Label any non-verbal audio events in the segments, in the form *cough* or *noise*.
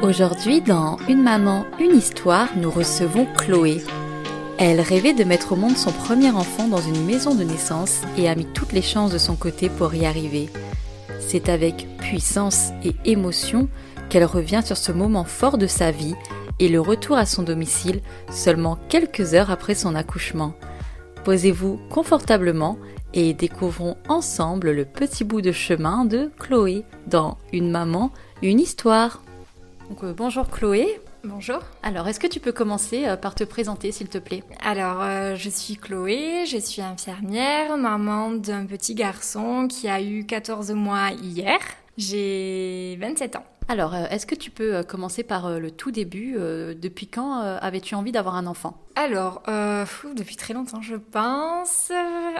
Aujourd'hui, dans Une maman, une histoire, nous recevons Chloé. Elle rêvait de mettre au monde son premier enfant dans une maison de naissance et a mis toutes les chances de son côté pour y arriver. C'est avec puissance et émotion qu'elle revient sur ce moment fort de sa vie et le retour à son domicile seulement quelques heures après son accouchement. Posez-vous confortablement et découvrons ensemble le petit bout de chemin de Chloé dans Une maman, une histoire. Donc, euh, bonjour Chloé. Bonjour. Alors, est-ce que tu peux commencer euh, par te présenter, s'il te plaît? Alors, euh, je suis Chloé, je suis infirmière, maman d'un petit garçon qui a eu 14 mois hier. J'ai 27 ans. Alors, euh, est-ce que tu peux euh, commencer par euh, le tout début Depuis quand avais-tu envie d'avoir un enfant? Alors, depuis très longtemps, je pense.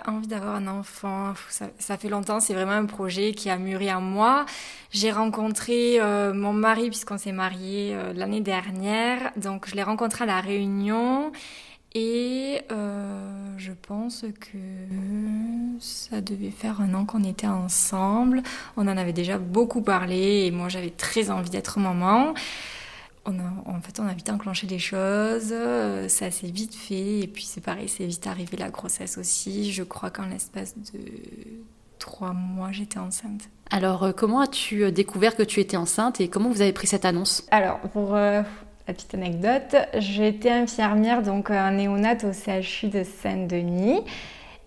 envie d'avoir un enfant, ça, fait longtemps. C'est vraiment un projet qui a mûri en moi. J'ai rencontré mon mari puisqu'on s'est mariés l'année dernière. Donc, je l'ai rencontré à la Réunion. Et euh, je pense que ça devait faire un an qu'on était ensemble. On en avait déjà beaucoup parlé et moi j'avais très envie d'être maman. On a, en fait, on a vite enclenché les choses, ça s'est vite fait et puis c'est pareil, c'est vite arrivé la grossesse aussi. Je crois qu'en l'espace de trois mois, j'étais enceinte. Alors, euh, comment as-tu découvert que tu étais enceinte et comment vous avez pris cette annonce? Alors, pour euh, la petite anecdote, j'étais infirmière, donc un néonat au CHU de Saint-Denis.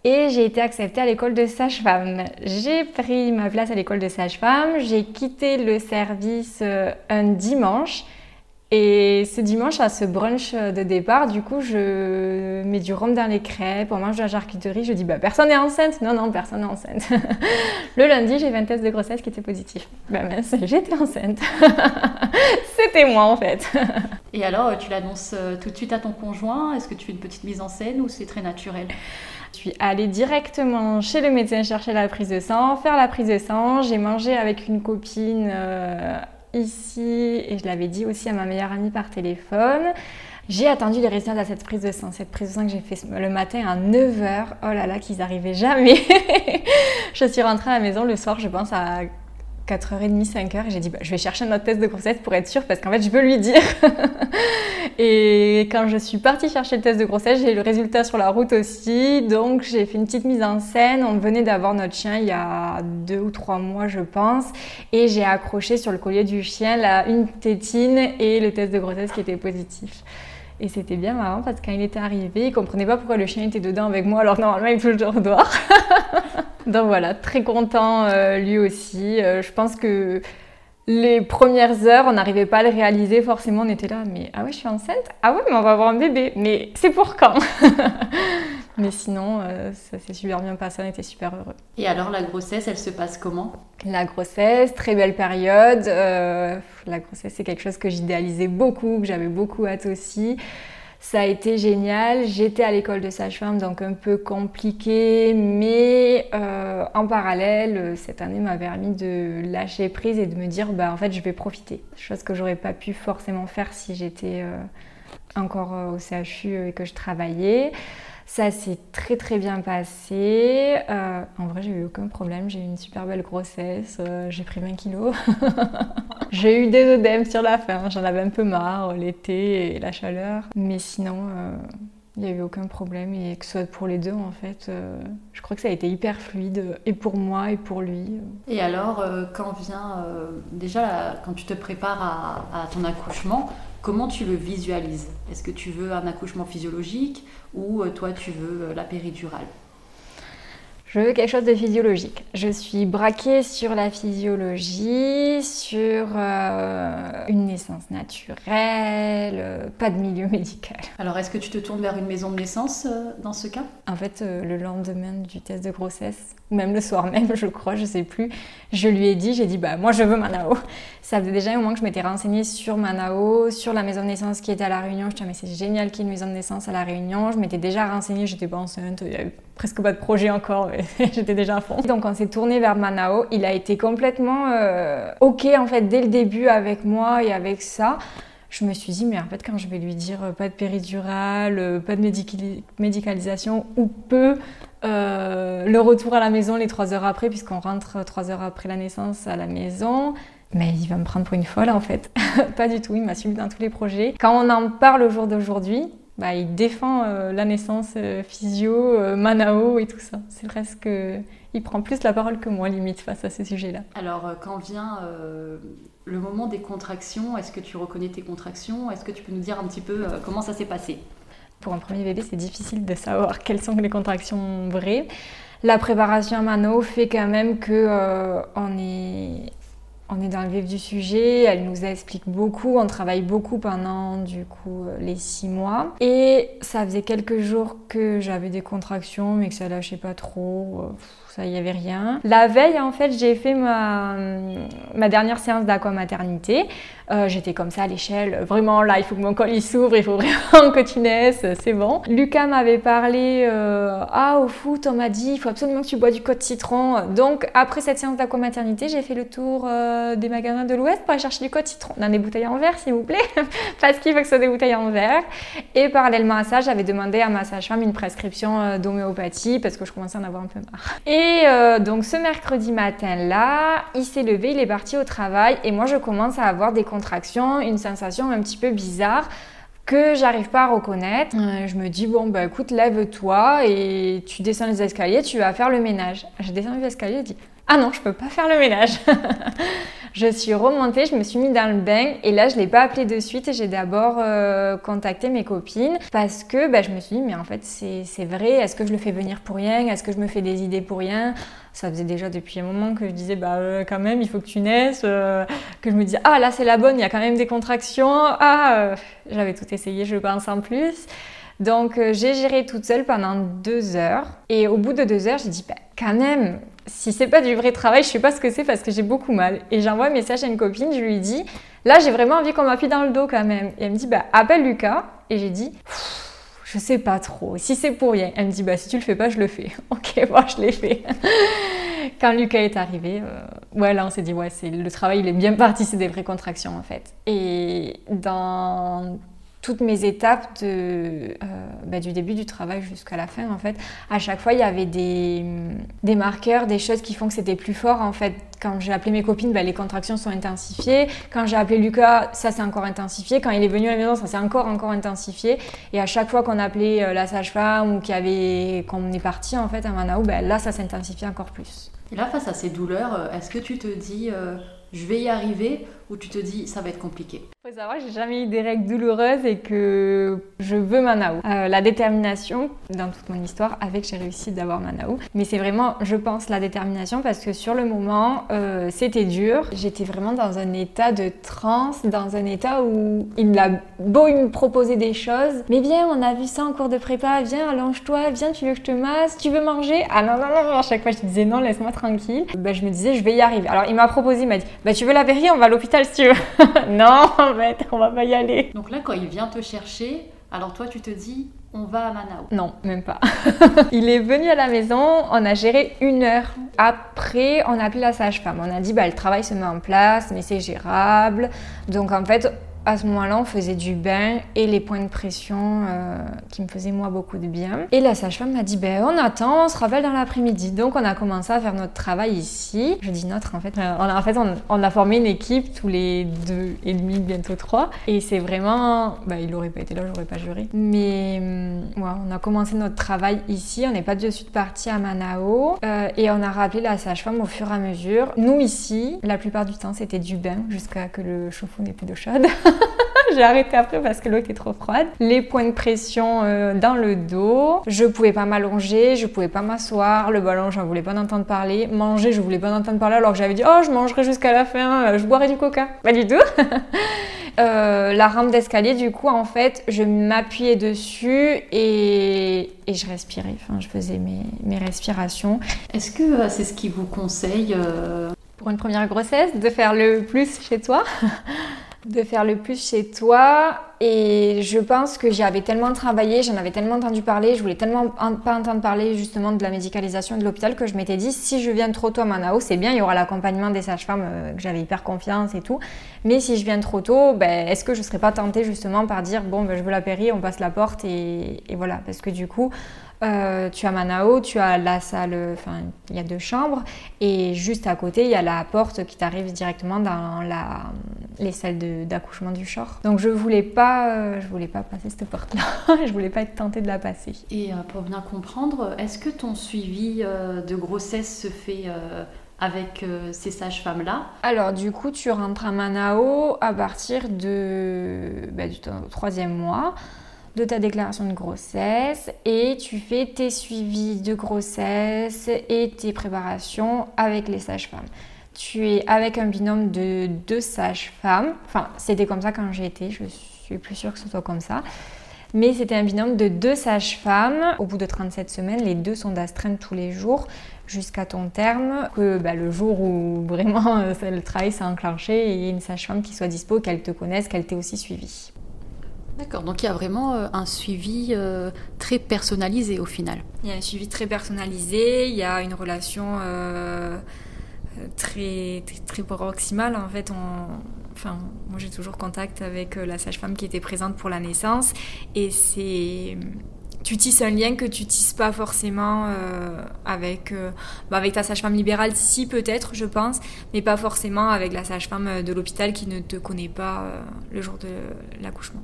Et j'ai été acceptée à l'école de sage-femme. J'ai pris ma place à l'école de sage-femme. J'ai quitté le service euh, un dimanche. Et ce dimanche, à ce brunch de départ, du coup, je mets du rhum dans les crêpes, on mange de la charcuterie. Je dis, bah, personne n'est enceinte. Non, non, personne n'est enceinte. *laughs* le lundi, j'ai 20 tests de grossesse qui étaient positifs. Bah, mince, *laughs* j'étais enceinte. *laughs* C'était moi, en fait. Et alors, tu l'annonces euh, tout de suite à ton conjoint? Est-ce que tu fais une petite mise en scène ou c'est très naturel? Je suis allée directement chez le médecin chercher la prise de sang, faire la prise de sang. J'ai mangé avec une copine euh, ici et je l'avais dit aussi à ma meilleure amie par téléphone. J'ai attendu les résultats de cette prise de sang. Cette prise de sang que j'ai fait le matin à 9h. Oh là là, qu'ils arrivaient jamais. *laughs* je suis rentrée à la maison le soir, je pense à 4h30, 5h, et j'ai dit bah, je vais chercher un autre test de grossesse pour être sûre parce qu'en fait je veux lui dire. *laughs* et quand je suis partie chercher le test de grossesse, j'ai eu le résultat sur la route aussi. Donc j'ai fait une petite mise en scène. On venait d'avoir notre chien il y a deux ou trois mois, je pense. Et j'ai accroché sur le collier du chien une tétine et le test de grossesse qui était positif. Et c'était bien marrant parce que quand il était arrivé, il comprenait pas pourquoi le chien était dedans avec moi alors normalement il peut le dehors. *laughs* Donc voilà, très content euh, lui aussi. Euh, je pense que les premières heures, on n'arrivait pas à le réaliser forcément. On était là, mais ah ouais, je suis enceinte? Ah ouais, mais on va avoir un bébé. Mais c'est pour quand? *laughs* Mais sinon, euh, ça s'est super bien passé, on était super heureux. Et alors, la grossesse, elle se passe comment? La grossesse, très belle période. la grossesse, c'est quelque chose que j'idéalisais beaucoup, que j'avais beaucoup hâte aussi. Ça a été génial. J'étais à l'école de sage-femme, donc un peu compliqué, mais euh, en parallèle, cette année m'a permis de lâcher prise et de me dire, bah en fait, je vais profiter. Chose que j'aurais pas pu forcément faire si j'étais euh, encore euh, au CHU et que je travaillais. Ça s'est très très bien passé. Euh, en vrai, j'ai eu aucun problème. J'ai eu une super belle grossesse. Euh, j'ai pris 20 kilos. *laughs* j'ai eu des œdèmes sur la fin. J'en avais un peu marre, l'été et la chaleur. Mais sinon, euh, il n'y a eu aucun problème. Et que ce soit pour les deux, en fait, je crois que ça a été hyper fluide, et pour moi et pour lui. Et alors, quand vient, déjà, quand tu te prépares à ton accouchement, Comment tu le visualises? Est-ce que tu veux un accouchement physiologique ou euh, toi tu veux euh, la péridurale? Je veux quelque chose de physiologique. Je suis braquée sur la physiologie, sur euh, une naissance naturelle, euh, pas de milieu *laughs* médical. Alors, est-ce que tu te tournes vers une maison de naissance euh, dans ce cas? En fait, le lendemain du test de grossesse, ou même le soir même, *laughs* je crois, je sais plus, je lui ai dit, j'ai dit, bah moi je veux Manao. Ça faisait déjà un moment que je m'étais renseignée sur Manao, sur la maison de naissance qui était à La Réunion. Je disais, mais c'est génial qu'il y ait une maison de naissance à La Réunion. Je m'étais déjà renseignée, j'étais pas enceinte, il y avait presque pas de projet encore, mais *laughs* j'étais déjà à fond. Donc on s'est tourné vers Manao. Il a été complètement euh, ok en fait dès le début avec moi et avec ça. Je me suis dit, mais en fait, quand je vais lui dire euh, pas de péridurale, euh, pas de médicalisation ou peu, le retour à la maison les trois heures après, puisqu'on rentre trois heures après la naissance à la maison, mais il va me prendre pour une folle en fait. *laughs* pas du tout, il m'a suivi dans tous les projets. Quand on en parle au jour d'aujourd'hui, bah, il défend euh, la naissance euh, physio, euh, Manao et tout ça. C'est presque. il prend plus la parole que moi, limite, face à ces sujets-là. Alors, quand vient le moment des contractions, est-ce que tu reconnais tes contractions? Est-ce que tu peux nous dire un petit peu comment ça s'est passé? Pour un premier bébé, c'est difficile de savoir quelles sont les contractions vraies. La préparation à Mano fait quand même que on est on est dans le vif du sujet, elle nous explique beaucoup, on travaille beaucoup pendant du coup euh, les six mois. Et ça faisait quelques jours que j'avais des contractions mais que ça lâchait pas trop. Euh, ça y avait rien. La veille, en fait, j'ai fait ma, ma dernière séance d'aquamaternité. Euh, J'étais comme ça à l'échelle, vraiment là, il faut que mon col s'ouvre, il faut vraiment que tu naisses, c'est bon. Lucas m'avait parlé, euh, ah au foot, on m'a dit, il faut absolument que tu bois du côte citron. Donc après cette séance d'aquamaternité, j'ai fait le tour euh, des magasins de l'Ouest pour aller chercher du côte citron. Dans des bouteilles en verre, s'il vous plaît, *laughs* parce qu'il faut que ce soit des bouteilles en verre. Et parallèlement à ça, j'avais demandé à ma sage-femme une prescription d'homéopathie parce que je commençais à en avoir un peu marre. Et donc ce mercredi matin-là, il s'est levé, il est parti au travail et moi je commence à avoir des une sensation un petit peu bizarre que j'arrive pas à reconnaître. Euh, je me dis bon bah écoute lève-toi et tu descends les escaliers, tu vas faire le ménage. Je descends les escaliers et dis ah non je peux pas faire le ménage. *laughs* je suis remontée, je me suis mis dans le bain et là je l'ai pas appelé de suite. J'ai d'abord euh, contacté mes copines parce que bah, je me suis dit mais en fait c'est vrai, est-ce que je le fais venir pour rien, est-ce que je me fais des idées pour rien? Ça faisait déjà depuis un moment que je disais bah euh, quand même il faut que tu naisses euh, que je me disais ah là c'est la bonne il y a quand même des contractions. Ah j'avais tout essayé je pense en plus. Donc j'ai géré toute seule pendant deux heures et au bout de deux heures j'ai dit bah, quand même si c'est pas du vrai travail, je sais pas ce que c'est parce que j'ai beaucoup mal. Et j'envoie un message à une copine, je lui dis, là j'ai vraiment envie qu'on m'appuie dans le dos quand même. Et elle me dit, bah appelle Lucas. Et j'ai dit, je sais pas trop, si c'est pour rien. Elle me dit, bah si tu le fais pas, je le fais. *laughs* ok, moi je l'ai fait. *laughs* Quand Lucas est arrivé, euh, ouais là on s'est dit, ouais, le travail il est bien parti, c'est des vraies contractions en fait. Et dans toutes mes étapes euh, bah, du début du travail jusqu'à la fin en fait. À chaque fois il y avait des, marqueurs des choses qui font que c'était plus fort en fait. Quand j'ai appelé mes copines bah, les contractions sont intensifiées. Quand j'ai appelé Lucas ça s'est encore intensifié. Quand il est venu à la maison ça s'est encore encore intensifié. Et à chaque fois qu'on appelait euh, la sage-femme ou avait qu'on est parti en fait à Manaou bah, là ça s'intensifie encore plus. Et là face à ces douleurs euh, est-ce que tu te dis je vais y arriver ou tu te dis ça va être compliqué Il faut savoir j'ai jamais eu des règles douloureuses et que je veux Manaou. Euh, la détermination, dans toute mon histoire, avec j'ai réussi d'avoir Manaou. Mais c'est vraiment, je pense, la détermination parce que sur le moment, euh, c'était dur. J'étais vraiment dans un état de transe, dans un état où il a beau me proposer des choses. Mais viens, on a vu ça en cours de prépa, viens, allonge-toi, viens, tu veux que je te masse, tu veux manger? Ah non, non, non, à chaque fois je disais non, laisse-moi tranquille. Ben, je me disais, je vais y arriver. Alors il m'a proposé, il m'a dit, bah, tu veux la vérité, on va à l'hôpital si tu veux. *laughs* non, en fait, on va pas y aller. Donc là, quand il vient te chercher, alors toi, tu te dis, on va à Manao Non, même pas. *laughs* il est venu à la maison, on a géré une heure. Après, on a appelé la sage-femme. On a dit, bah, le travail se met en place, mais c'est gérable. Donc en fait, à ce moment-là, on faisait du bain et les points de pression euh, qui me faisaient moi beaucoup de bien. Et la sage-femme m'a dit ben on attend, on se rappelle dans l'après-midi. Donc on a commencé à faire notre travail ici. Je dis notre en fait. Euh, on en fait on, a formé une équipe tous les deux et demi, bientôt trois. Et c'est vraiment, ben, il aurait pas été là, j'aurais pas juré. Mais ouais, hum, on a commencé notre travail ici. On n'est pas de suite parti à Manao euh, et on a rappelé la sage-femme au fur et à mesure. Nous ici, la plupart du temps, c'était du bain jusqu'à que le chauffe-eau n'ait plus d'eau chaude. *laughs* j'ai arrêté après parce que l'eau était trop froide. Les points de pression euh, dans le dos. Je pouvais pas m'allonger, je pouvais pas m'asseoir. Le ballon, j'en voulais pas entendre parler. Manger, je voulais pas entendre parler alors que j'avais dit oh je mangerai jusqu'à la fin, euh, je boirai du coca. Pas du tout. *laughs* Euh, la rampe d'escalier, du coup, en fait, je m'appuyais dessus et, et, je respirais. Enfin, je faisais mes, mes respirations. Est-ce que c'est ce qui vous conseille pour une première grossesse de faire le plus chez toi? De faire le plus chez toi. Et je pense que j'y avais tellement travaillé, j'en avais tellement entendu parler, je voulais tellement pas entendre parler justement de la médicalisation de l'hôpital que je m'étais dit si je viens trop tôt à Manao, c'est bien, il y aura l'accompagnement des sages-femmes, euh, que j'avais hyper confiance et tout. Mais si je viens trop tôt, ben, est-ce que je serais pas tentée justement par dire bon, ben, je veux la péri, on passe la porte et, et voilà. Parce que du coup, euh, tu as Manao, tu as la salle, enfin il y a deux chambres et juste à côté il y a la porte qui t'arrive directement dans la, les salles d'accouchement du short. Donc je voulais pas, euh, je voulais pas passer cette porte-là, *laughs* je voulais pas être tentée de la passer. Et euh, pour bien comprendre, est-ce que ton suivi de grossesse se fait avec ces sages-femmes-là? Alors du coup tu rentres à Manao à partir de, bah, du troisième mois de ta déclaration de grossesse et tu fais tes suivis de grossesse et tes préparations avec les sages-femmes. Tu es avec un binôme de deux sages-femmes. Enfin, c'était comme ça quand j'ai été, je suis plus sûre que ce soit comme ça. Mais c'était un binôme de deux sages-femmes. Au bout de 37 semaines, les deux sont d'astreinte tous les jours jusqu'à ton terme. Que bah, le jour où vraiment le travail s'est enclenché, il y ait une sage-femme qui soit dispo, qu'elle te connaisse, qu'elle t'ait aussi suivi. D'accord, donc il y a vraiment euh, un suivi euh, très personnalisé au final. Il y a un suivi très personnalisé, il y a une relation euh, très, très, proximale. En fait, enfin, moi j'ai toujours contact avec la sage-femme qui était présente pour la naissance et c'est tu tisses un lien que tu tisses pas forcément avec, bah, avec ta sage-femme libérale, si peut-être, je pense, mais pas forcément avec la sage-femme de l'hôpital qui ne te connaît pas le jour de l'accouchement.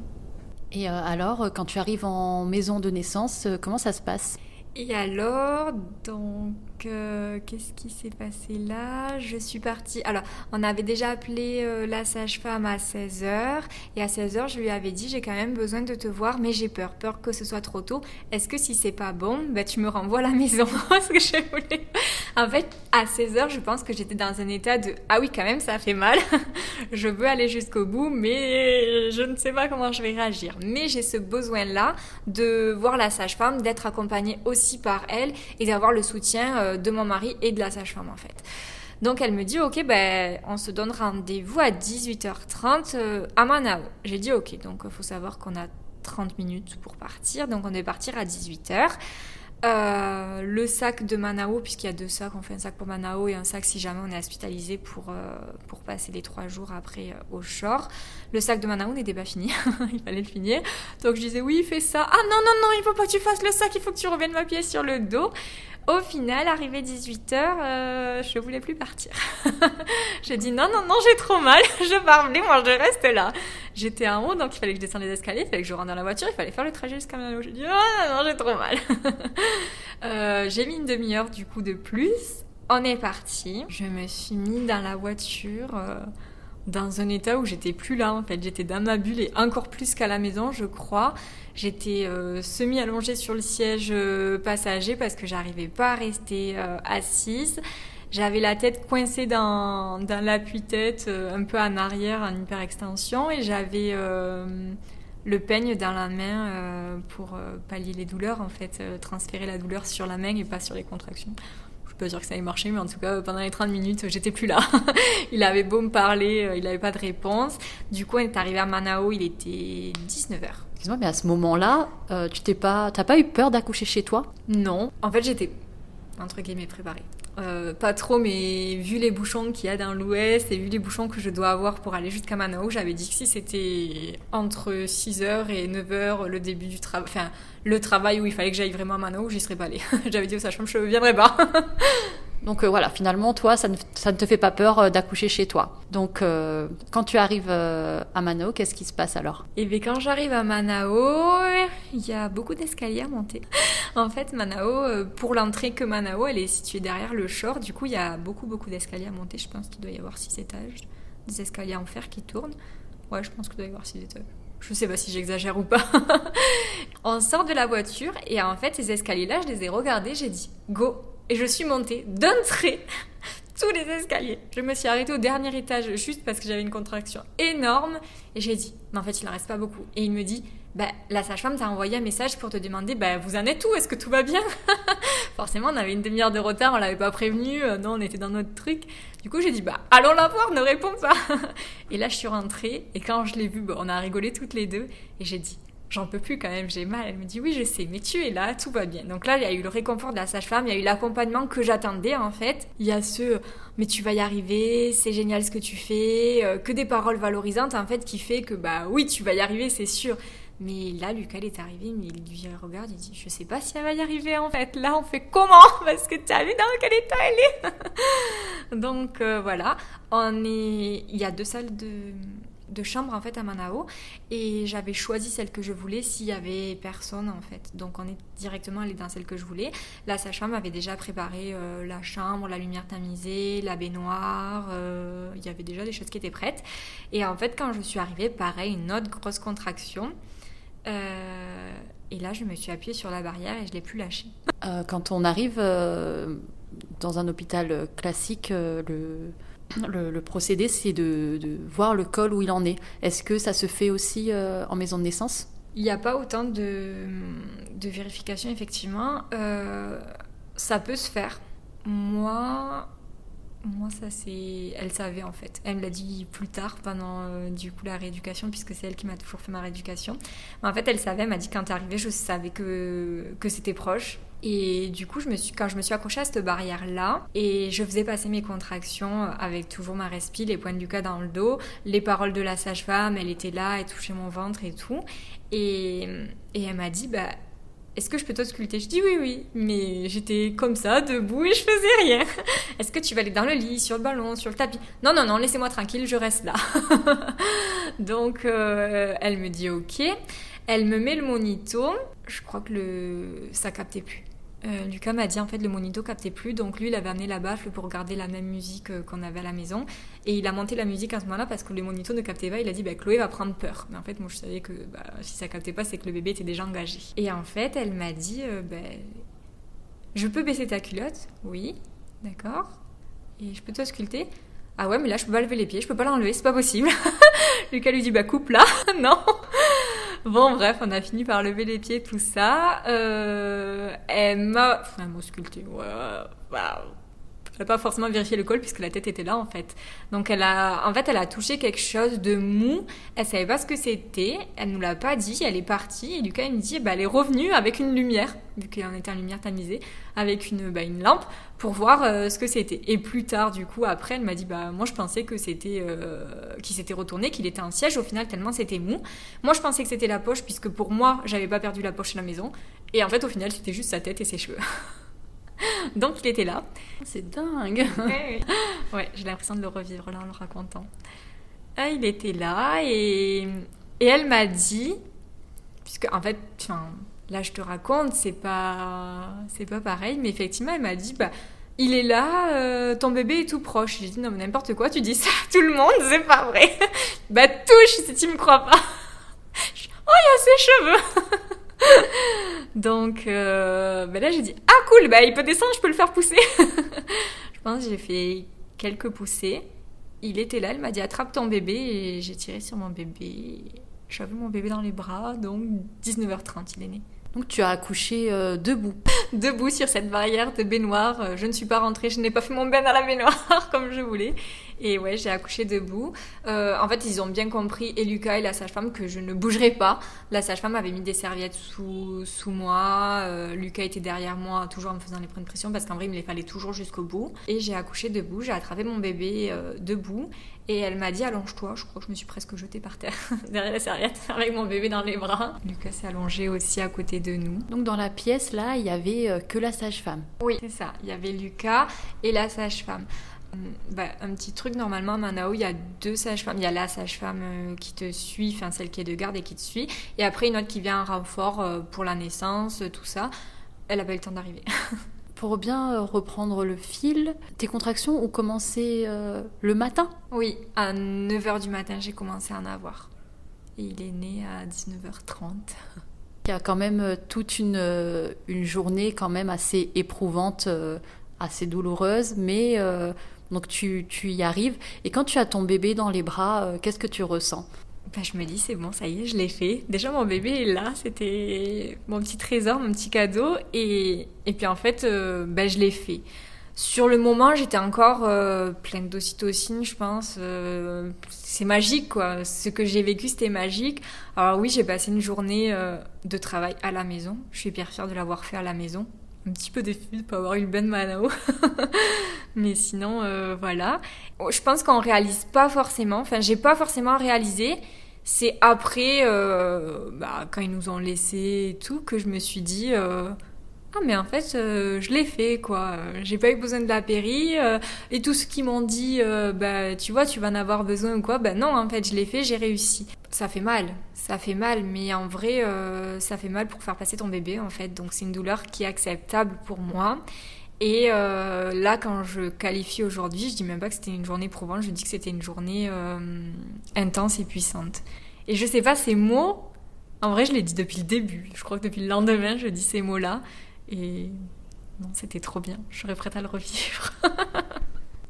Et euh, alors, quand tu arrives en maison de naissance, euh, comment ça se passe? Et alors, donc, qu'est-ce qui s'est passé là? Je suis partie. Alors, on avait déjà appelé euh, la sage-femme à 16h. Et à 16h, je lui avais dit J'ai quand même besoin de te voir, mais j'ai peur. Peur que ce soit trop tôt. Est-ce que si c'est pas bon, bah, tu me renvoies à la maison? *laughs* Parce que je voulais. En fait, à 16h, je pense que j'étais dans un état de Ah oui, quand même, ça fait mal. *laughs* je veux aller jusqu'au bout, mais je ne sais pas comment je vais réagir. Mais j'ai ce besoin-là de voir la sage-femme, d'être accompagnée aussi par elle et d'avoir le soutien. Euh, de mon mari et de la sage-femme en fait. Donc elle me dit ok ben on se donne rendez-vous à 18h30 euh, à Manao. J'ai dit ok donc il faut savoir qu'on a 30 minutes pour partir donc on est partir à 18h. Euh, le sac de Manao, puisqu'il y a deux sacs, on fait un sac pour Manao et un sac si jamais on est hospitalisé pour, euh, pour passer les trois jours après euh, au shore. Le sac de Manao n'était pas fini, *laughs* il fallait le finir. Donc je disais oui, fais ça. Ah non, non, non, il faut pas que tu fasses le sac, il faut que tu reviennes ma pièce sur le dos. Au final, arrivé 18h, je voulais plus partir. *laughs* j'ai dit non, non, non, j'ai trop mal, *laughs* je pars, moi je reste là. J'étais en haut, donc il fallait que je descende les escaliers, il fallait que je rentre dans la voiture, il fallait faire le trajet jusqu'à Manao. J'ai dit oh non, non, j'ai trop mal. *laughs* Euh, j'ai mis une demi-heure du coup de plus. On est parti. Je me suis mis dans la voiture euh, dans un état où j'étais plus là en fait. J'étais dans ma bulle et encore plus qu'à la maison, je crois. J'étais euh, semi-allongée sur le siège passager parce que j'arrivais pas à rester assise. J'avais la tête coincée dans, dans l'appui-tête, un peu en arrière, en hyper-extension, et j'avais le peigne dans la main euh, pour euh, pallier les douleurs, en fait, euh, transférer la douleur sur la main et pas sur les contractions. Pas dire que ça ait marché, mais en tout cas, pendant les 30 minutes, j'étais plus là. *laughs* il avait beau me parler, il n'avait pas de réponse. Du coup, on est arrivé à Manao, il était 19h. Excuse-moi, mais à ce moment-là, tu t'es pas, t'as pas eu peur d'accoucher chez toi? Non. En fait, j'étais, entre guillemets, préparée. Euh, pas trop, mais vu les bouchons qu'il y a dans l'ouest et vu les bouchons que je dois avoir pour aller jusqu'à Manao, j'avais dit que si c'était entre 6h et 9h le début du travail, enfin le travail où il fallait que j'aille vraiment à Manao, j'y serais pas allée. *laughs* j'avais dit au sage-femme, je viendrai pas. *laughs* Donc euh, voilà, finalement, toi, ça ne, te fait pas peur euh, d'accoucher chez toi. Donc euh, quand tu arrives à Manao, qu'est-ce qui se passe alors? Eh bien, quand j'arrive à Manao, il y a beaucoup d'escaliers à monter. *laughs* en fait, Manao, pour l'entrée que Manao, elle est située derrière le shore. Du coup, il y a beaucoup, beaucoup d'escaliers à monter. Je pense qu'il doit y avoir six étages. Des escaliers en fer qui tournent. Ouais, je pense qu'il doit y avoir six étages. Je sais pas si j'exagère ou pas. *laughs* on sort de la voiture et en fait, ces escaliers-là, je les ai regardés, j'ai dit go. Et je suis montée d'un trait *laughs* tous les escaliers. Je me suis arrêtée au dernier étage juste parce que j'avais une contraction énorme et j'ai dit, mais en fait, il n'en reste pas beaucoup. Et il me dit, bah, la sage-femme t'a envoyé un message pour te demander, bah, vous en êtes où? Est-ce que tout va bien? *laughs* Forcément, on avait une demi-heure de retard, on l'avait pas prévenu, euh, non, on était dans notre truc. Du coup, j'ai dit, bah, allons la voir, ne réponds pas. *laughs* et là, je suis rentrée, et quand je l'ai vue, on a rigolé toutes les deux, et j'ai dit, j'en peux plus quand même, j'ai mal. Elle me dit, oui, je sais, mais tu es là, tout va bien. Donc là, il y a eu le réconfort de la sage-femme, il y a eu l'accompagnement que j'attendais, en fait. Il y a ce, mais tu vas y arriver, c'est génial ce que tu fais, euh, que des paroles valorisantes, en fait, qui fait que, bah, oui, tu vas y arriver, c'est sûr. Mais là, Lucas, il est arrivé, mais il lui regarde, il dit, je sais pas si elle va y arriver en fait. Là, on fait comment? *laughs* Parce que tu as vu dans quel état elle est? *laughs* Donc euh, voilà, on est, il y a deux salles de de chambre en fait à Manao et j'avais choisi celle que je voulais s'il y avait personne en fait. Donc on est directement allé dans celle que je voulais. La sage-femme avait déjà préparé euh, la chambre, la lumière tamisée, la baignoire, euh, il y avait déjà des choses qui étaient prêtes. Et en fait quand je suis arrivée, pareil, une autre grosse contraction. Euh, et là, je me suis appuyée sur la barrière et je l'ai plus lâchée. Quand on arrive dans un hôpital classique, le, le, procédé, c'est de, voir le col où il en est. Est-ce que ça se fait aussi en maison de naissance? Il n'y a pas autant de, de vérification, effectivement. ça peut se faire. Moi, moi, ça c'est. Elle savait en fait. Elle me l'a dit plus tard pendant euh, du coup la rééducation, puisque c'est elle qui m'a toujours fait ma rééducation. Mais en fait, elle savait, elle m'a dit quand t'es arrivée, je savais que, que c'était proche. Et du coup, je me suis, quand je me suis accrochée à cette barrière-là, et je faisais passer mes contractions avec toujours ma respi, les points de Lucas dans le dos, les paroles de la sage-femme, elle était là, elle touchait mon ventre et tout. Et, et elle m'a dit, bah est-ce que je peux t'ausculter? Je dis oui, oui, mais j'étais comme ça, debout et je faisais rien. Est-ce que tu vas aller dans le lit, sur le ballon, sur le tapis? Non, non, non, laissez-moi tranquille, je reste là. *laughs* Donc, euh, elle me dit ok. Elle me met le monito. Je crois que le... ça captait plus. Euh, Lucas m'a dit en fait le monito captait plus, donc lui il avait amené la baffle pour regarder la même musique euh, qu'on avait à la maison et il a monté la musique à ce moment-là parce que le monito ne captait pas. Il a dit bah, Chloé va prendre peur, mais en fait moi je savais que bah, si ça captait pas c'est que le bébé était déjà engagé. Et en fait elle m'a dit euh, bah, je peux baisser ta culotte? Oui, d'accord. Et je peux t'ausculter ah ouais, mais là je peux pas lever les pieds, je peux pas l'enlever, c'est pas possible. *laughs* Lucas lui dit bah coupe là, *laughs* non. Bon, bref, on a fini par lever les pieds, tout ça. Euh, elle. Enfin, elle sculpté. Elle pas forcément vérifié le col puisque la tête était là en fait. Donc elle a, en fait, elle a touché quelque chose de mou. Elle savait pas ce que c'était. Elle nous l'a pas dit. Elle est partie et Lucas il me dit, bah, elle est revenue avec une lumière vu en était en lumière tamisée, avec une, bah, une lampe pour voir euh, ce que c'était. Et plus tard, du coup, après, elle m'a dit, bah moi je pensais que c'était, euh, qu'il s'était retourné, qu'il était un siège. Au final, tellement c'était mou. Moi, je pensais que c'était la poche puisque pour moi, j'avais pas perdu la poche à la maison. Et en fait, au final, c'était juste sa tête et ses cheveux. *laughs* *laughs* Donc il était là. C'est dingue. *laughs* ouais, j'ai l'impression de le revivre là en le racontant. Ah, il était là et, et elle m'a dit, puisque en fait, là je te raconte, c'est pas, c'est pas pareil, mais effectivement elle m'a dit, bah il est là, euh, ton bébé est tout proche. J'ai dit non mais n'importe quoi, tu dis ça à tout le monde, c'est pas vrai. *laughs* bah touche si tu me crois pas. oh il y a ses cheveux. *laughs* Donc euh, ben là j'ai dit ah cool bah il peut descendre je peux le faire pousser. *laughs* je pense j'ai fait quelques poussées. Il était là, il m'a dit attrape ton bébé j'ai tiré sur mon bébé. J'avais mon bébé dans les bras donc 19h30 il est né. Donc tu as accouché euh, debout. *laughs* debout sur cette barrière de baignoire. Euh, je ne suis pas rentrée, je n'ai pas fait mon bain à la baignoire *laughs* comme je voulais. Et ouais, j'ai accouché debout. Euh, en fait, ils ont bien compris, et Lucas et la sage-femme, que je ne bougerais pas. La sage-femme avait mis des serviettes sous, sous moi. Lucas était derrière moi, toujours en me faisant les points de pression, parce qu'en vrai, il me les fallait toujours jusqu'au bout. Et j'ai accouché debout, j'ai attrapé mon bébé debout. Et elle m'a dit allonge-toi. Je crois que je me suis presque jetée par terre *laughs* derrière la serviette *laughs* avec mon bébé dans les bras. Lucas s'est allongé aussi à côté de nous. Donc dans la pièce là, il y avait euh, que la sage-femme. Oui, c'est ça. Il y avait Lucas et la sage-femme. Hum, bah, un petit truc, normalement, à Manao, il y a deux sages-femmes. Il y a la sage-femme euh, qui te suit, enfin celle qui est de garde et qui te suit. Et après, une autre qui vient en renfort euh, pour la naissance, tout ça. Elle n'a pas eu le temps d'arriver. *laughs* Pour bien euh, reprendre le fil, tes contractions ont commencé euh, le matin? Oui, à 9h du matin, j'ai commencé à en avoir. et il est né à 19h30. Il y a quand même toute une, une journée quand même assez éprouvante, assez douloureuse, mais donc tu, tu, y arrives. Et quand tu as ton bébé dans les bras, qu'est-ce que tu ressens? Bah, je me dis, c'est bon, ça y est, je l'ai fait. Déjà, mon bébé est là, c'était mon petit trésor, mon petit cadeau. Et, et puis en fait, euh, bah, je l'ai fait. Sur le moment, j'étais encore euh, pleine d'ocytocine, je pense. Euh, c'est magique, quoi. Ce que j'ai vécu, c'était magique. Alors oui, j'ai passé une journée de travail à la maison. Je suis hyper fière de l'avoir fait à la maison un petit peu déçue de pas avoir eu le Ben Manao. *laughs* Mais sinon, voilà. Je pense qu'on réalise pas forcément, enfin, j'ai pas forcément réalisé, c'est après, euh, bah, quand ils nous ont laissé et tout, que je me suis dit euh, ah mais en fait euh, je l'ai fait quoi. J'ai pas eu besoin de la péri et tout ce qu'ils m'ont dit bah tu vois tu vas en avoir besoin ou quoi. Bah non en fait je l'ai fait, j'ai réussi. Ça fait mal, ça fait mal, mais en vrai ça fait mal pour faire passer ton bébé en fait. Donc c'est une douleur qui est acceptable pour moi. Et là, quand je qualifie aujourd'hui, je dis même pas que c'était une journée prouvante, je dis que c'était une journée intense et puissante. Et je sais pas, ces mots, en vrai, je l'ai dit depuis le début. Je crois que depuis le lendemain, je dis ces mots-là. Et non, c'était trop bien. Je serais prête à le revivre. *laughs*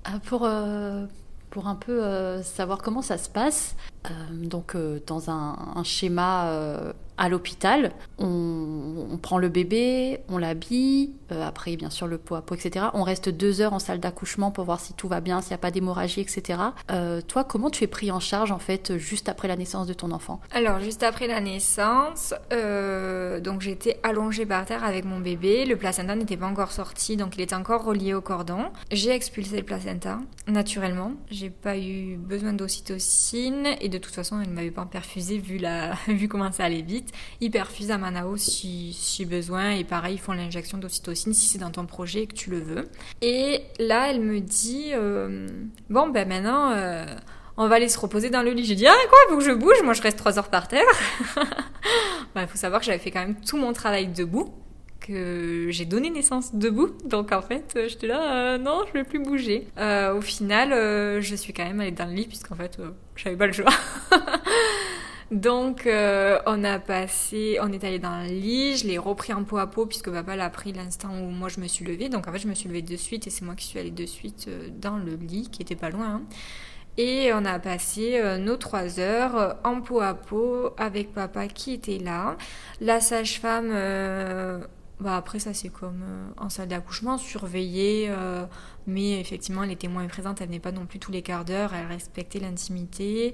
Ah, pour, euh, pour un peu euh, savoir comment ça se passe, euh, donc dans un schéma à l'hôpital, on, prend le bébé, on l'habille, euh, après bien sûr le pot à pot, etc. On reste deux heures en salle d'accouchement pour voir si tout va bien, s'il n'y a pas d'hémorragie, etc. Euh, toi, comment tu es pris en charge en fait juste après la naissance de ton enfant? Alors juste après la naissance, euh, donc j'étais allongée par terre avec mon bébé, le placenta n'était pas encore sorti, donc il était encore relié au cordon. J'ai expulsé le placenta naturellement, j'ai pas eu besoin d'ocytocine et de toute façon elle ne m'avait pas perfusé vu la *laughs* vu comment ça allait vite. Ils perfusent à Manao si, si besoin et pareil, ils font l'injection d'ocytocine si c'est dans ton projet et que tu le veux. Et là, elle me dit euh, Bon, ben maintenant. Euh, on va aller se reposer dans le lit. J'ai dit, ah quoi, faut que je bouge, moi je reste trois heures par terre. Il *laughs* bah, faut savoir que j'avais fait quand même tout mon travail debout, que j'ai donné naissance debout. Donc en fait, j'étais là, euh, non, je vais plus bouger. au final, je suis quand même allée dans le lit, puisqu'en fait, j'avais pas le choix. *laughs* Donc, euh, on a passé, on est allé dans le lit, je l'ai repris en peau à peau puisque papa l'a pris l'instant où moi je me suis levée. Donc, en fait, je me suis levée de suite et c'est moi qui suis allée de suite euh, dans le lit qui était pas loin. Hein. Et on a passé euh, nos trois heures en peau à peau avec papa qui était là. La sage-femme, bah après ça c'est comme en salle d'accouchement, surveillée, mais effectivement elle était moins présente, elle venait pas non plus tous les quarts d'heure, elle respectait l'intimité.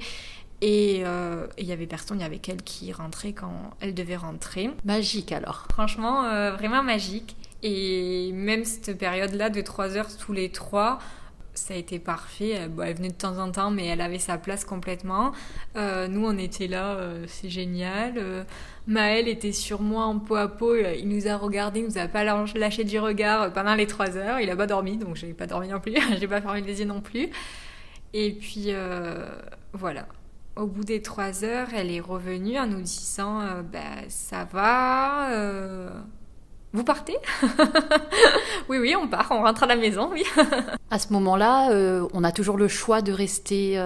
Et euh, il y avait personne, il y avait qu'elle qui rentrait quand elle devait rentrer. Magique alors. Franchement, euh, vraiment magique. Et même cette période-là de 3 heures tous les trois, ça a été parfait. elle venait de temps en temps, mais elle avait sa place complètement. Euh, nous, on était là, c'est génial. Maël était sur moi en peau à peau. Il nous a regardé, il nous a pas lâché du regard pendant les 3 heures. Il a pas dormi, donc j'ai pas dormi non plus. *laughs* j'ai pas fermé les yeux non plus. Et puis voilà au bout des trois heures, elle est revenue en nous disant euh, bah, Ça va euh, Vous partez *laughs* Oui, oui, on part, on rentre à la maison, oui. *laughs* à ce moment-là, euh, on a toujours le choix de rester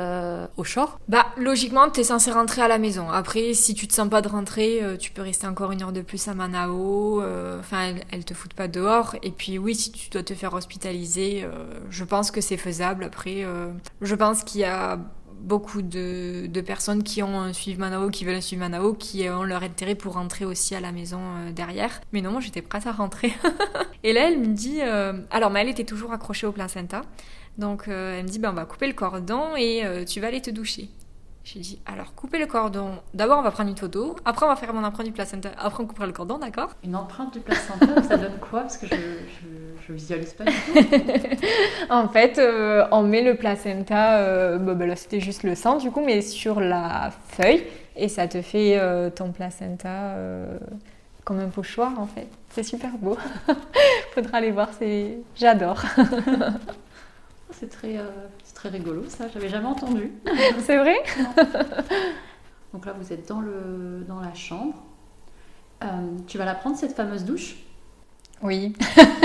au shore? Bah, logiquement, tu es censé rentrer à la maison. Après, si tu te sens pas de rentrer, tu peux rester encore une heure de plus à Manao. Enfin, elle, te fout pas dehors. Et puis, oui, si tu dois te faire hospitaliser, je pense que c'est faisable. Après, je pense qu'il y a beaucoup de, personnes qui ont un suivi Manao, qui veulent un suivi Manao, qui ont leur intérêt pour rentrer aussi à la maison euh, derrière. Mais non, j'étais prête à rentrer. *laughs* et là, elle me dit... Euh, alors, elle était toujours accrochée au placenta. Donc, euh, elle me dit, ben, on va couper le cordon et tu vas aller te doucher. J'ai dit, alors coupez le cordon. D'abord, on va prendre une photo. Après, on va faire mon empreinte du placenta. Après, on coupera le cordon, d'accord? Une empreinte du placenta, *laughs* ça donne quoi? Parce que je, je, visualise pas du tout. *laughs* en fait, euh, on met le placenta, euh, bah, là c'était juste le sang du coup, mais sur la feuille. Et ça te fait euh, ton placenta comme un pochoir en fait. C'est super beau. *laughs* Faudra aller voir, c'est... j'adore. c'est très très rigolo, ça. J'avais jamais entendu. *laughs* C'est vrai *laughs* Donc là, vous êtes dans, le, dans la chambre. Euh, tu vas la prendre, cette fameuse douche? Oui.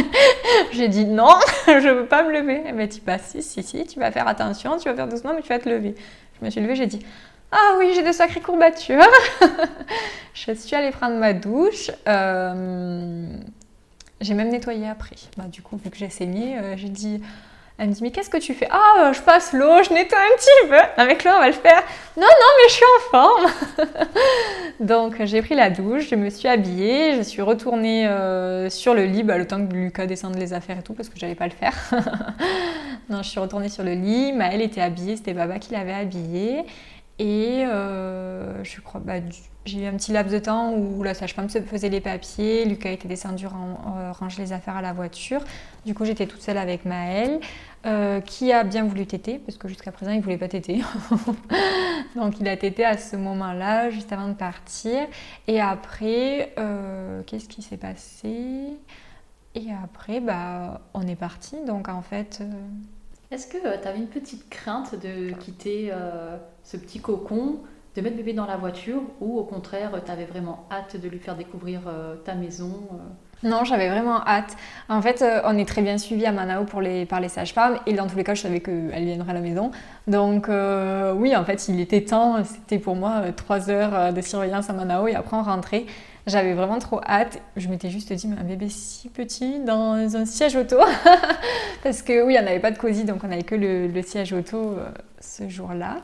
*laughs* J'ai dit non, je veux pas me lever. Elle m'a dit, bah si, si, si, tu vas faire attention, tu vas faire doucement, mais tu vas te lever. Je me suis levée, j'ai dit, Ah oui, j'ai de sacrées courbatures. je suis allée prendre ma douche. Euh, j'ai même nettoyé après. Bah, du coup, vu que j'ai saigné, euh, j'ai dit elle me dit, mais qu'est-ce que tu fais? Ah, je passe l'eau, je nettoie un petit peu. Avec l'eau, on va le faire. Non, non, mais je suis en forme. *laughs* Donc, j'ai pris la douche, je me suis habillée, je suis retournée euh, sur le lit, bah, le temps que Lucas descende les affaires et tout, parce que j'allais pas le faire. *laughs* non, je suis retournée sur le lit. Maëlle était habillée, c'était Baba qui l'avait habillée. Et euh, je crois, bah, j'ai eu un petit laps de temps où la sage-femme se faisait les papiers, Lucas était descendu euh, ranger les affaires à la voiture. Du coup, j'étais toute seule avec Maëlle, euh, qui a bien voulu téter, parce que jusqu'à présent, il ne voulait pas téter. *laughs* Donc, il a tété à ce moment-là, juste avant de partir. Et après, qu'est-ce qui s'est passé? Et après, bah, on est parti. Donc, en fait. Est-ce que tu avais une petite crainte de quitter ce petit cocon de mettre bébé dans la voiture ou au contraire, tu avais vraiment hâte de lui faire découvrir euh, ta maison euh? Non, j'avais vraiment hâte. En fait, euh, on est très bien suivi à Manao pour les, par les sages-femmes et dans tous les cas, je savais qu'elle viendrait à la maison. Donc oui, en fait, il était temps. C'était pour moi trois heures de surveillance à Manao et après on rentrait. J'avais vraiment trop hâte. Je m'étais juste dit, mais un bébé si petit dans un siège auto. *laughs* Parce que oui, on n'avait pas de cosy, donc on n'avait que le siège auto ce jour-là.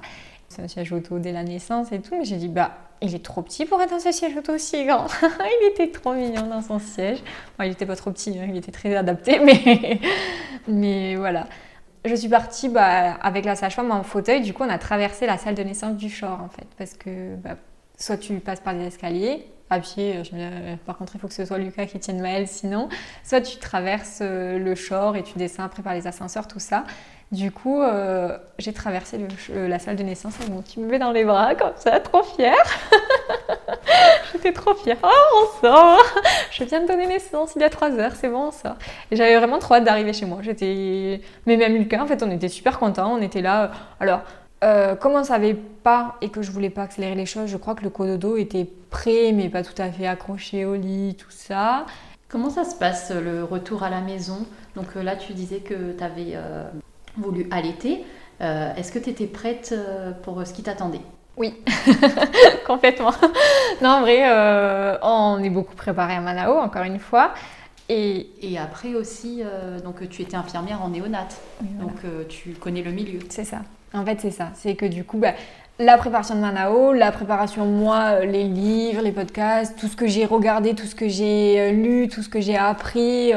Un siège auto dès la naissance et tout, mais j'ai dit, bah, il est trop petit pour être dans ce siège auto aussi grand. *laughs* il était trop mignon dans son siège. il était pas trop petit, hein, il était très adapté, *laughs* mais, mais voilà. Je suis partie bah, avec la sage-femme en fauteuil, du coup, on a traversé la salle de naissance du shore en fait, parce que bah, soit tu passes par les escaliers, à pied, je me... par contre, il faut que ce soit Lucas qui tienne Maëlle sinon, soit tu traverses euh, le shore et tu descends après par les ascenseurs, tout ça. Du coup, euh, j'ai traversé la salle de naissance avec mon petit bébé dans les bras, comme ça, trop fière. *laughs* J'étais trop fière. Oh, on sort Je viens de donner naissance il y a 3 heures, c'est bon, on sort. J'avais vraiment trop hâte d'arriver chez moi. J'étais... Mais même Lucas, en fait, on était super contents. On était là. Alors, euh, comme on ne savait pas et que je voulais pas accélérer les choses, je crois que le cododo était prêt, mais pas tout à fait accroché au lit, tout ça. Comment ça se passe le retour à la maison? Donc euh, là, tu disais que tu avais voulu allaiter. Euh, est-ce que tu étais prête euh, pour ce qui t'attendait? Oui, *laughs* complètement. Non, en vrai, euh, on est beaucoup préparé à Manao, encore une fois. Et, et après aussi, donc tu étais infirmière en néonate, donc tu connais le milieu. C'est ça. En fait, c'est ça. C'est que du coup, bah, la préparation de Manao, la préparation moi, les livres, les podcasts, tout ce que j'ai regardé, tout ce que j'ai lu, tout ce que j'ai appris,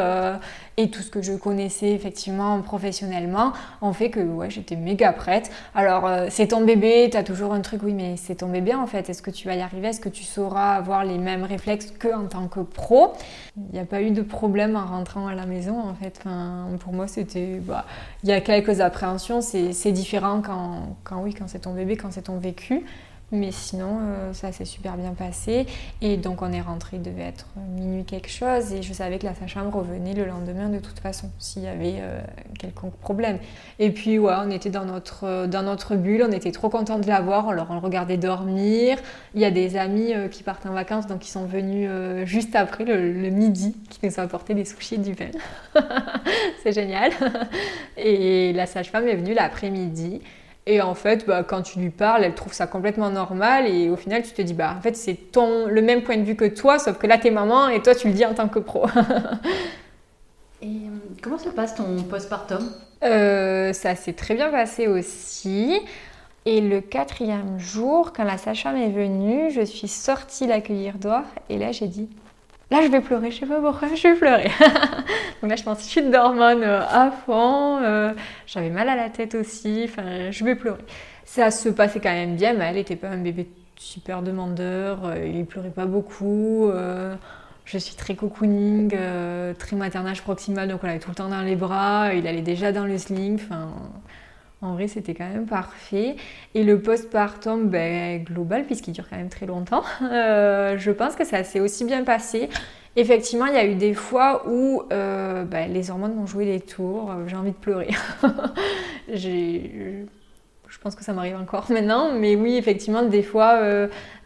et tout ce que je connaissais effectivement professionnellement ont fait que ouais, j'étais méga prête. Alors euh, c'est ton bébé, tu as toujours un truc, oui mais c'est ton bébé en fait, est-ce que tu vas y arriver, est-ce que tu sauras avoir les mêmes réflexes qu'en tant que pro? Il n'y a pas eu de problème en rentrant à la maison en fait. Enfin, pour moi c'était, bah, il y a quelques appréhensions, c'est différent quand, quand oui, quand c'est ton bébé, quand c'est ton vécu. Mais sinon, euh, ça s'est super bien passé. Et donc, on est rentré, il devait être minuit quelque chose. Et je savais que la sage-femme revenait le lendemain de toute façon, s'il y avait euh, quelconque problème. Et puis, ouais, on était dans notre, euh, dans notre bulle. On était trop contents de la voir. Alors, on le regardait dormir. Il y a des amis qui partent en vacances, donc ils sont venus juste après, le, le, midi, qui nous ont apporté des sushis et du pain. *laughs* C'est génial. Et la sage-femme est venue l'après-midi. Et en fait, bah, quand tu lui parles, elle trouve ça complètement normal. Et au final, tu te dis, bah, en fait, c'est ton, le même point de vue que toi, sauf que là, t'es maman et toi, tu le dis en tant que pro. *laughs* et euh, comment se passe ton postpartum? Euh, Ça s'est très bien passé aussi. Et le quatrième jour, quand la sage-femme est venue, je suis sortie l'accueillir dehors. Et là, j'ai dit, Là, je vais pleurer, je sais pas pourquoi, je vais pleurer. *laughs* Donc là, je pense chute d'hormones euh, à fond. Euh, j'avais mal à la tête aussi. Enfin, je vais pleurer. Ça se passait quand même bien, mais elle n'était pas un bébé super demandeur. Euh, il pleurait pas beaucoup. je suis très cocooning, très maternage proximal, donc on l'avait tout le temps dans les bras. Il allait déjà dans le sling. Enfin, en vrai, c'était quand même parfait. Et le postpartum, ben, global, puisqu'il dure quand même très longtemps, *laughs* euh, je pense que ça s'est aussi bien passé. Effectivement, il y a eu des fois où euh, ben, les hormones m'ont joué des tours. Euh, j'ai envie de pleurer. *laughs* je pense que ça m'arrive encore *laughs* maintenant, mais oui, effectivement, des fois,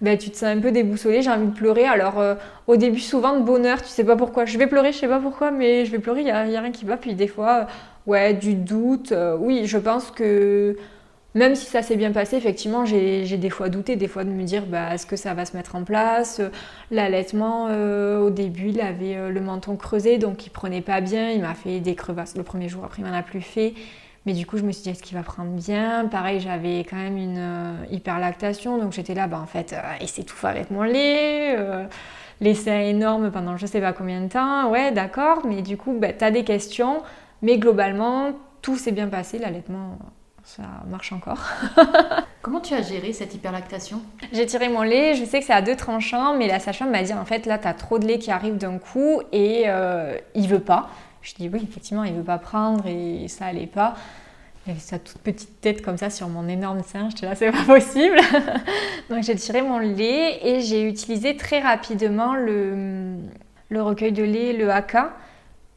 ben, tu te sens un peu déboussolé, j'ai envie de pleurer. Alors, au début, souvent de bonheur, tu sais pas pourquoi. Je vais pleurer, je sais pas pourquoi, mais je vais pleurer, il n'y a, rien qui va. Puis des fois, ouais, du doute. Euh, oui, je pense que même si ça s'est bien passé, effectivement, j'ai des fois douté, des fois de me dire bah, est-ce que ça va se mettre en place? L'allaitement, euh, au début, il avait euh, le menton creusé, donc il prenait pas bien. Il m'a fait des crevasses le premier jour, après il m'en a plus fait. Mais du coup, je me suis dit est-ce qu'il va prendre bien? Pareil, j'avais quand même une euh, hyperlactation, donc j'étais là, bah, en fait, il s'étouffe avec mon lait. les seins pendant je sais pas combien de temps. Ouais, d'accord, mais du coup, bah, tu des questions. Mais globalement, tout s'est bien passé, l'allaitement ça marche encore. *laughs* Comment tu as géré cette hyperlactation? J'ai tiré mon lait, je sais que c'est à deux tranchants, mais la sage-femme m'a dit en fait là tu as trop de lait qui arrive d'un coup et euh, il veut pas. Je dis oui, effectivement, il veut pas prendre et ça allait pas. Il avait sa toute petite tête comme ça sur mon énorme sein, j'étais là, c'est pas possible. *laughs* Donc j'ai tiré mon lait et j'ai utilisé très rapidement le, le recueil de lait, le haka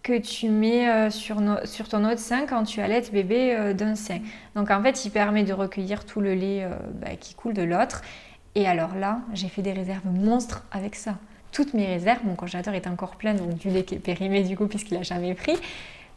que tu mets euh, sur, ton autre sein quand tu allaites bébé euh, d'un sein. Donc en fait, il permet de recueillir tout le lait euh, bah, qui coule de l'autre. Et alors là, j'ai fait des réserves monstres avec ça. Toutes mes réserves, mon congélateur est encore plein, donc du lait qui est périmé du coup puisqu'il n'a jamais pris.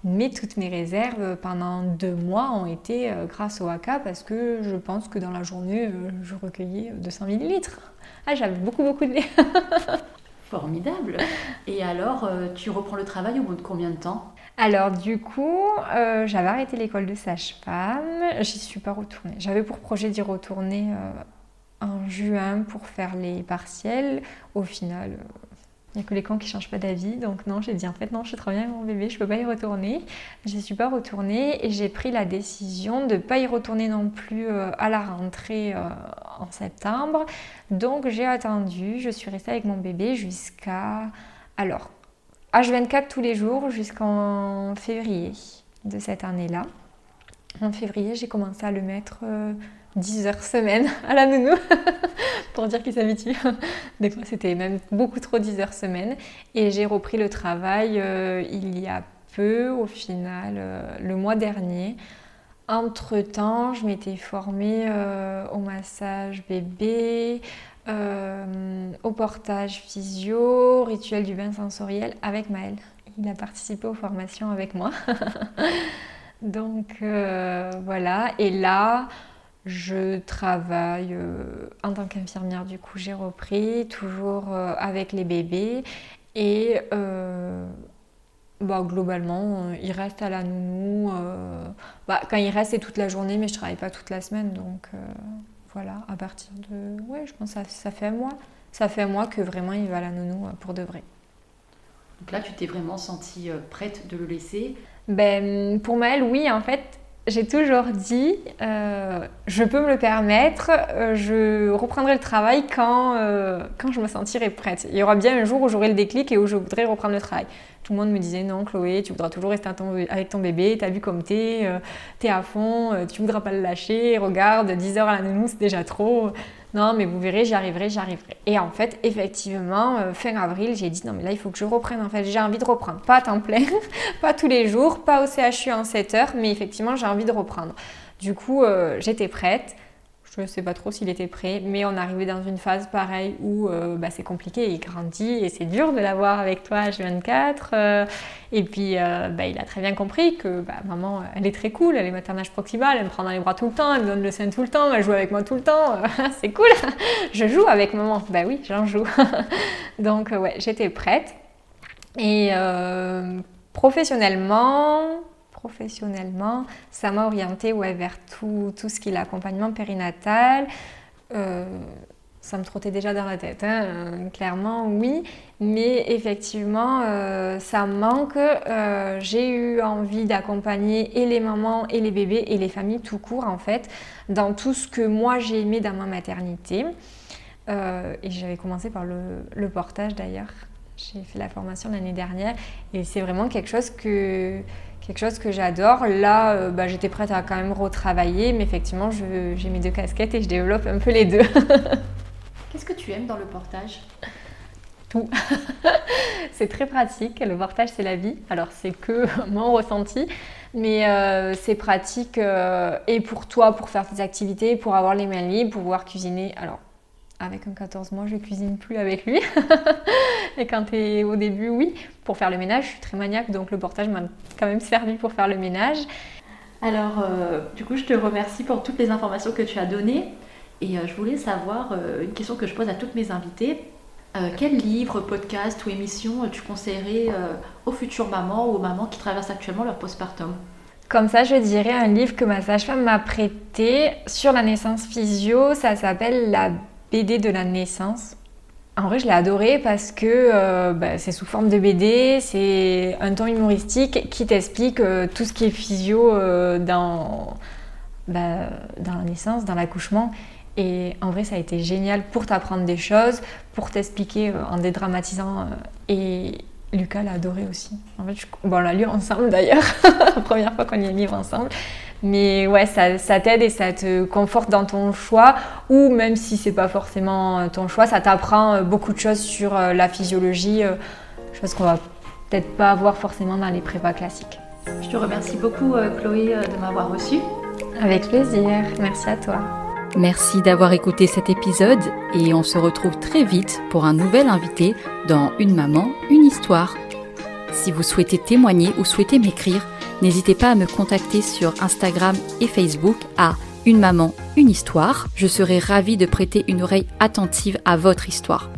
Mais toutes mes réserves pendant deux mois ont été grâce au AK parce que je pense que dans la journée, je recueillais 200 millilitres. Ah, j'avais beaucoup beaucoup de lait. *laughs* Formidable. *laughs* Et alors, euh, tu reprends le travail au bout de combien de temps? Alors du coup, euh, j'avais arrêté l'école de sage-femme, j'y suis pas retournée. J'avais pour projet d'y retourner euh, en juin pour faire les partiels. Au final, il n'y a que les camps qui ne changent pas d'avis. Donc non, j'ai dit en fait non, je suis trop bien avec mon bébé, je ne peux pas y retourner. Je ne suis pas retournée et j'ai pris la décision de ne pas y retourner non plus euh, à la rentrée euh, en septembre. Donc j'ai attendu, je suis restée avec mon bébé jusqu'à... Alors, H24 tous les jours jusqu'en février de cette année-là. En février, j'ai commencé à le mettre... Euh, 10 heures semaine *laughs* à la nounou *laughs* pour dire qu'il s'habitue. *laughs* Des fois, c'était même beaucoup trop 10 heures semaine. Et j'ai repris le travail euh, il y a peu, au final, euh, le mois dernier. Entre-temps, je m'étais formée euh, au massage bébé, au portage physio, rituel du bain sensoriel avec Maël. Il a participé aux formations avec moi. Donc voilà, et là, je travaille euh, en tant qu'infirmière, du coup j'ai repris, toujours euh, avec les bébés. Et euh, bah, globalement, il reste à la nounou. Bah, quand il reste, c'est toute la journée, mais je travaille pas toute la semaine. Donc voilà, à partir de. Ouais, je pense que ça, ça fait un mois. Ça fait un mois que vraiment il va à la nounou pour de vrai. Donc là, tu t'es vraiment sentie prête de le laisser ben, Pour Maëlle, oui, en fait j'ai toujours dit, euh, je peux me le permettre, euh, je reprendrai le travail quand, euh, quand je me sentirai prête. Il y aura bien un jour où j'aurai le déclic et où je voudrais reprendre le travail. Tout le monde me disait, non Chloé, tu voudras toujours rester avec ton bébé, t'as vu comme t'es, t'es à fond, tu voudras pas le lâcher, regarde, 10 heures à la nounou, c'est déjà trop non, mais vous verrez, j'y arriverai, j'y. Et en fait, effectivement, euh, fin avril, j'ai dit non, mais là, il faut que je reprenne. En fait, j'ai envie de reprendre. Pas à temps plein, *laughs* pas tous les jours, pas au CHU en 7 heures, mais effectivement, j'ai envie de reprendre. Du coup, euh, j'étais prête. Je ne sais pas trop s'il était prêt, mais on arrivait dans une phase pareille où euh, bah, c'est compliqué, il grandit et c'est dur de l'avoir avec toi H24. Euh, et puis euh, bah, il a très bien compris que bah, maman, elle est très cool, elle est maternage proximal, elle me prend dans les bras tout le temps, elle me donne le sein tout le temps, elle joue avec moi tout le temps, *laughs* c'est cool. *laughs* je joue avec maman, bah oui, j'en joue. *laughs* Donc ouais, j'étais prête. Et professionnellement, professionnellement, ça m'a orientée ouais, vers tout, tout ce qui est l'accompagnement périnatal. Euh, ça me trottait déjà dans la tête, hein, euh, clairement oui, mais effectivement euh, ça manque. J'ai eu envie d'accompagner et les mamans et les bébés et les familles tout court en fait dans tout ce que moi j'ai aimé dans ma maternité. et j'avais commencé par le, le portage d'ailleurs. J'ai fait la formation l'année dernière et c'est vraiment quelque chose que, quelque chose que j'adore. Là, euh, bah, j'étais prête à quand même retravailler, mais effectivement, j'ai mes deux casquettes et je développe un peu les deux. *laughs* Qu'est-ce que tu aimes dans le portage? Tout. *laughs* c'est très pratique. Le portage, c'est la vie. Alors, c'est que *laughs* mon ressenti, mais euh, c'est pratique euh, et pour toi, pour faire tes activités, pour avoir les mains libres, pour pouvoir cuisiner. Alors, avec un 14 mois, je cuisine plus avec lui. *laughs* et quand tu es au début, oui. Pour faire le ménage, je suis très maniaque, donc le portage m'a quand même servi pour faire le ménage. Alors, euh, du coup, je te remercie pour toutes les informations que tu as données. Et je voulais savoir une question que je pose à toutes mes invitées. quel livre, podcast ou émission tu conseillerais aux futures mamans ou aux mamans qui traversent actuellement leur postpartum? Comme ça, je dirais un livre que ma sage-femme m'a prêté sur la naissance physio. Ça s'appelle La BD de la naissance. En vrai, je l'ai adoré parce que euh, bah, c'est sous forme de BD, c'est un ton humoristique qui t'explique euh, tout ce qui est physio euh, dans, bah, dans la naissance, dans l'accouchement. Et en vrai, ça a été génial pour t'apprendre des choses, pour t'expliquer en dédramatisant. et Lucas l'a adoré aussi. En fait, on l'a lu ensemble d'ailleurs, *laughs* la première fois qu'on lit un livre ensemble. Mais ouais, ça, ça t'aide et ça te conforte dans ton choix, ou même si c'est pas forcément euh, ton choix, ça t'apprend euh, beaucoup de choses sur euh, la physiologie, chose qu'on va peut-être pas avoir forcément dans les prépas classiques. Je te remercie beaucoup Chloé de m'avoir reçue. Avec plaisir, merci à toi. Merci d'avoir écouté cet épisode et on se retrouve très vite pour un nouvel invité dans Une maman, une histoire. Si vous souhaitez témoigner ou souhaitez m'écrire, n'hésitez pas à me contacter sur Instagram et Facebook à Une maman, une histoire. Je serai ravie de prêter une oreille attentive à votre histoire.